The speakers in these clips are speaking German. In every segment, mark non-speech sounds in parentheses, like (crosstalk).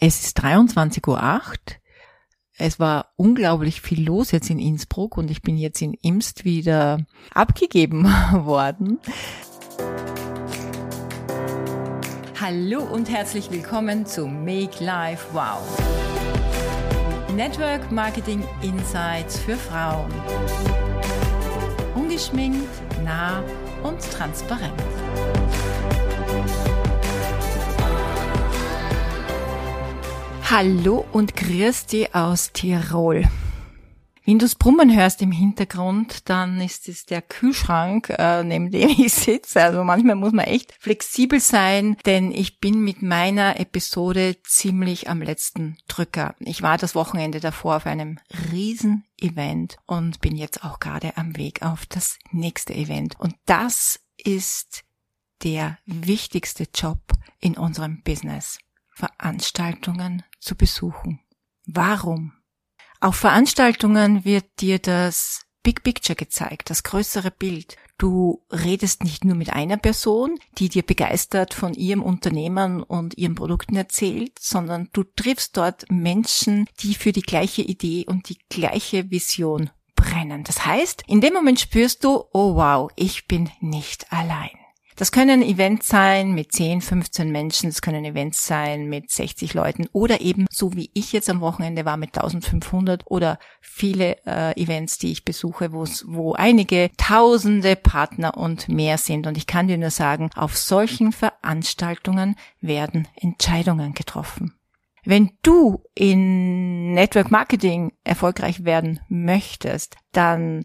Es ist 23.08 Uhr. Es war unglaublich viel los jetzt in Innsbruck und ich bin jetzt in Imst wieder abgegeben (laughs) worden. Hallo und herzlich willkommen zu Make Life Wow. Network Marketing Insights für Frauen. Ungeschminkt, nah und transparent. Hallo und grüß dich aus Tirol. Wenn du das Brummen hörst im Hintergrund, dann ist es der Kühlschrank, äh, neben dem (laughs) ich sitze. Also manchmal muss man echt flexibel sein, denn ich bin mit meiner Episode ziemlich am letzten Drücker. Ich war das Wochenende davor auf einem riesen Event und bin jetzt auch gerade am Weg auf das nächste Event. Und das ist der wichtigste Job in unserem Business. Veranstaltungen zu besuchen. Warum? Auf Veranstaltungen wird dir das Big Picture gezeigt, das größere Bild. Du redest nicht nur mit einer Person, die dir begeistert von ihrem Unternehmen und ihren Produkten erzählt, sondern du triffst dort Menschen, die für die gleiche Idee und die gleiche Vision brennen. Das heißt, in dem Moment spürst du, oh wow, ich bin nicht allein. Das können Events sein mit 10, 15 Menschen, das können Events sein mit 60 Leuten oder eben so wie ich jetzt am Wochenende war mit 1500 oder viele äh, Events, die ich besuche, wo einige tausende Partner und mehr sind. Und ich kann dir nur sagen, auf solchen Veranstaltungen werden Entscheidungen getroffen. Wenn du in Network Marketing erfolgreich werden möchtest, dann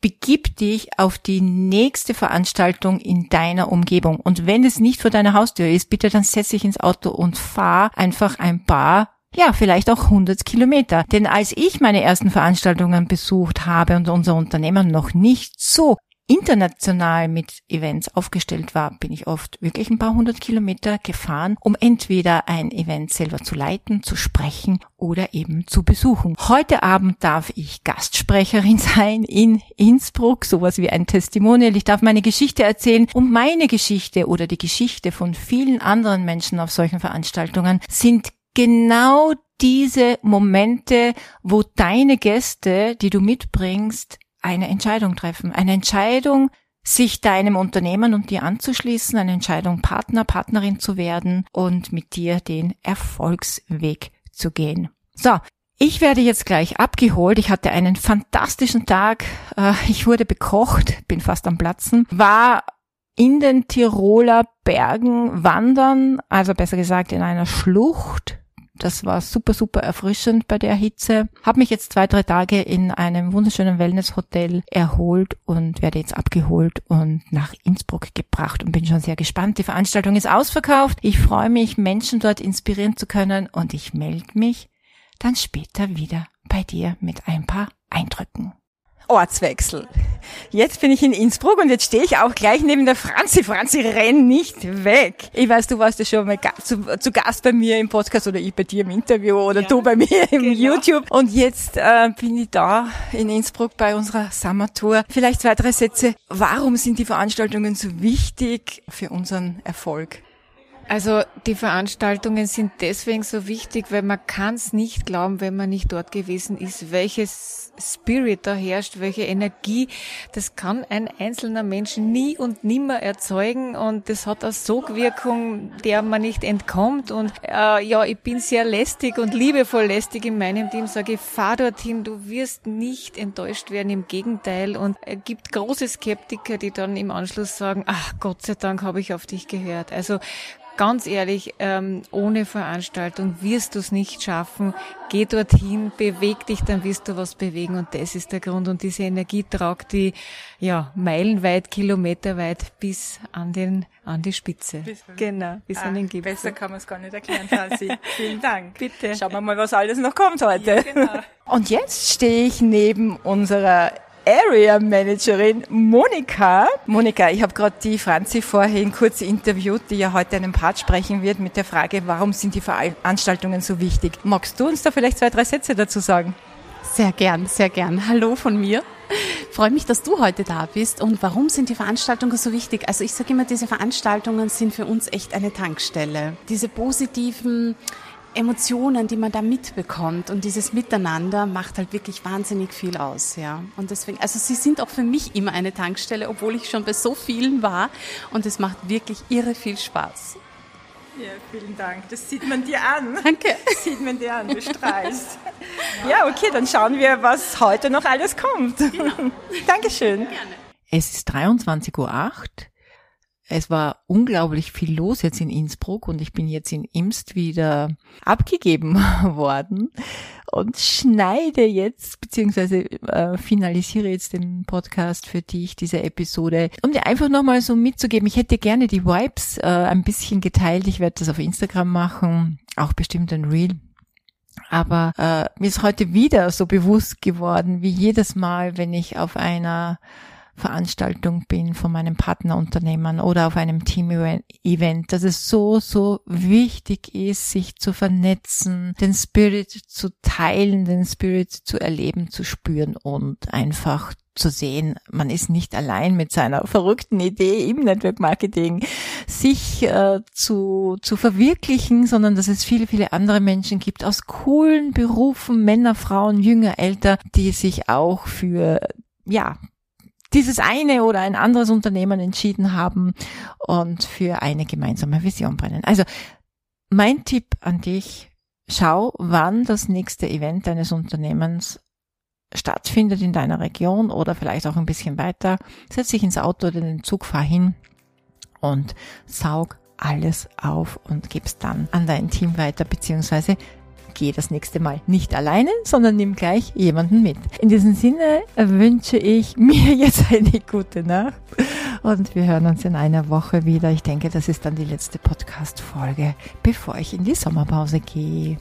begib dich auf die nächste Veranstaltung in deiner Umgebung. Und wenn es nicht vor deiner Haustür ist, bitte dann setz dich ins Auto und fahr einfach ein paar ja, vielleicht auch 100 Kilometer. Denn als ich meine ersten Veranstaltungen besucht habe und unser Unternehmen noch nicht so international mit Events aufgestellt war, bin ich oft wirklich ein paar hundert Kilometer gefahren, um entweder ein Event selber zu leiten, zu sprechen oder eben zu besuchen. Heute Abend darf ich Gastsprecherin (laughs) sein in Innsbruck, sowas wie ein Testimonial. Ich darf meine Geschichte erzählen und meine Geschichte oder die Geschichte von vielen anderen Menschen auf solchen Veranstaltungen sind genau diese Momente, wo deine Gäste, die du mitbringst, eine Entscheidung treffen. Eine Entscheidung, sich deinem Unternehmen und dir anzuschließen, eine Entscheidung, Partner, Partnerin zu werden und mit dir den Erfolgsweg zu gehen. So, ich werde jetzt gleich abgeholt. Ich hatte einen fantastischen Tag. Äh, ich wurde bekocht, bin fast am Platzen, war in den Tiroler Bergen wandern, also besser gesagt in einer Schlucht das war super, super erfrischend bei der Hitze. Habe mich jetzt zwei, drei Tage in einem wunderschönen Wellnesshotel erholt und werde jetzt abgeholt und nach Innsbruck gebracht und bin schon sehr gespannt. Die Veranstaltung ist ausverkauft. Ich freue mich, Menschen dort inspirieren zu können und ich melde mich dann später wieder bei dir mit ein paar Eindrücken. Ortswechsel. Jetzt bin ich in Innsbruck und jetzt stehe ich auch gleich neben der Franzi. Franzi, renn nicht weg. Ich weiß, du warst ja schon mal zu, zu, Gast bei mir im Podcast oder ich bei dir im Interview oder ja, du bei mir im genau. YouTube. Und jetzt äh, bin ich da in Innsbruck bei unserer Summer Tour. Vielleicht zwei, drei Sätze. Warum sind die Veranstaltungen so wichtig für unseren Erfolg? Also die Veranstaltungen sind deswegen so wichtig, weil man kann es nicht glauben, wenn man nicht dort gewesen ist, welches Spirit da herrscht, welche Energie. Das kann ein einzelner Mensch nie und nimmer erzeugen und das hat eine Sogwirkung, der man nicht entkommt. Und äh, ja, ich bin sehr lästig und liebevoll lästig in meinem Team, sage ich, fahr dorthin, du wirst nicht enttäuscht werden, im Gegenteil. Und es gibt große Skeptiker, die dann im Anschluss sagen, ach Gott sei Dank habe ich auf dich gehört. Also ganz ehrlich, ähm, ohne Veranstaltung wirst du es nicht schaffen. Geh dorthin, beweg dich, dann wirst du was bewegen und das ist der Grund. Und diese Energie tragt die ja meilenweit, kilometerweit bis an den an die Spitze. Bis genau, bis ah, an den Gipfel. Besser kann man es gar nicht erklären, Franzi. (laughs) Vielen Dank. Bitte. Schauen wir mal, was alles noch kommt heute. Ja, genau. Und jetzt stehe ich neben unserer Area Managerin Monika. Monika, ich habe gerade die Franzi vorhin kurz interviewt, die ja heute einen Part sprechen wird mit der Frage, warum sind die Veranstaltungen so wichtig? Magst du uns da vielleicht zwei, drei Sätze dazu sagen? Sehr gern, sehr gern. Hallo von mir. Freue mich, dass du heute da bist. Und warum sind die Veranstaltungen so wichtig? Also ich sage immer, diese Veranstaltungen sind für uns echt eine Tankstelle. Diese positiven Emotionen, die man da mitbekommt und dieses Miteinander macht halt wirklich wahnsinnig viel aus, ja. Und deswegen, also sie sind auch für mich immer eine Tankstelle, obwohl ich schon bei so vielen war und es macht wirklich irre viel Spaß. Ja, vielen Dank. Das sieht man dir an. (laughs) Danke. Das sieht man dir an, du strahlst. ja, okay, dann schauen wir, was heute noch alles kommt. Genau. (laughs) Dankeschön. Gerne. Es ist 23.08 Uhr. Es war unglaublich viel los jetzt in Innsbruck und ich bin jetzt in Imst wieder abgegeben (laughs) worden und schneide jetzt beziehungsweise äh, finalisiere jetzt den Podcast für dich, diese Episode, um dir einfach nochmal so mitzugeben. Ich hätte gerne die Vibes äh, ein bisschen geteilt. Ich werde das auf Instagram machen, auch bestimmt ein Reel. Aber äh, mir ist heute wieder so bewusst geworden, wie jedes Mal, wenn ich auf einer Veranstaltung bin von meinem Partnerunternehmen oder auf einem Team-Event, dass es so, so wichtig ist, sich zu vernetzen, den Spirit zu teilen, den Spirit zu erleben, zu spüren und einfach zu sehen, man ist nicht allein mit seiner verrückten Idee im Network Marketing, sich äh, zu, zu verwirklichen, sondern dass es viele, viele andere Menschen gibt aus coolen Berufen, Männer, Frauen, Jünger, Älter, die sich auch für ja, dieses eine oder ein anderes Unternehmen entschieden haben und für eine gemeinsame Vision brennen. Also mein Tipp an dich, schau, wann das nächste Event deines Unternehmens stattfindet in deiner Region oder vielleicht auch ein bisschen weiter. Setz dich ins Auto oder in den Zug, fahr hin und saug alles auf und gib's dann an dein Team weiter, beziehungsweise geh das nächste Mal nicht alleine, sondern nimm gleich jemanden mit. In diesem Sinne wünsche ich mir (laughs) jetzt eine gute Nacht und wir hören uns in einer Woche wieder. Ich denke, das ist dann die letzte Podcast-Folge, bevor ich in die Sommerpause gehe.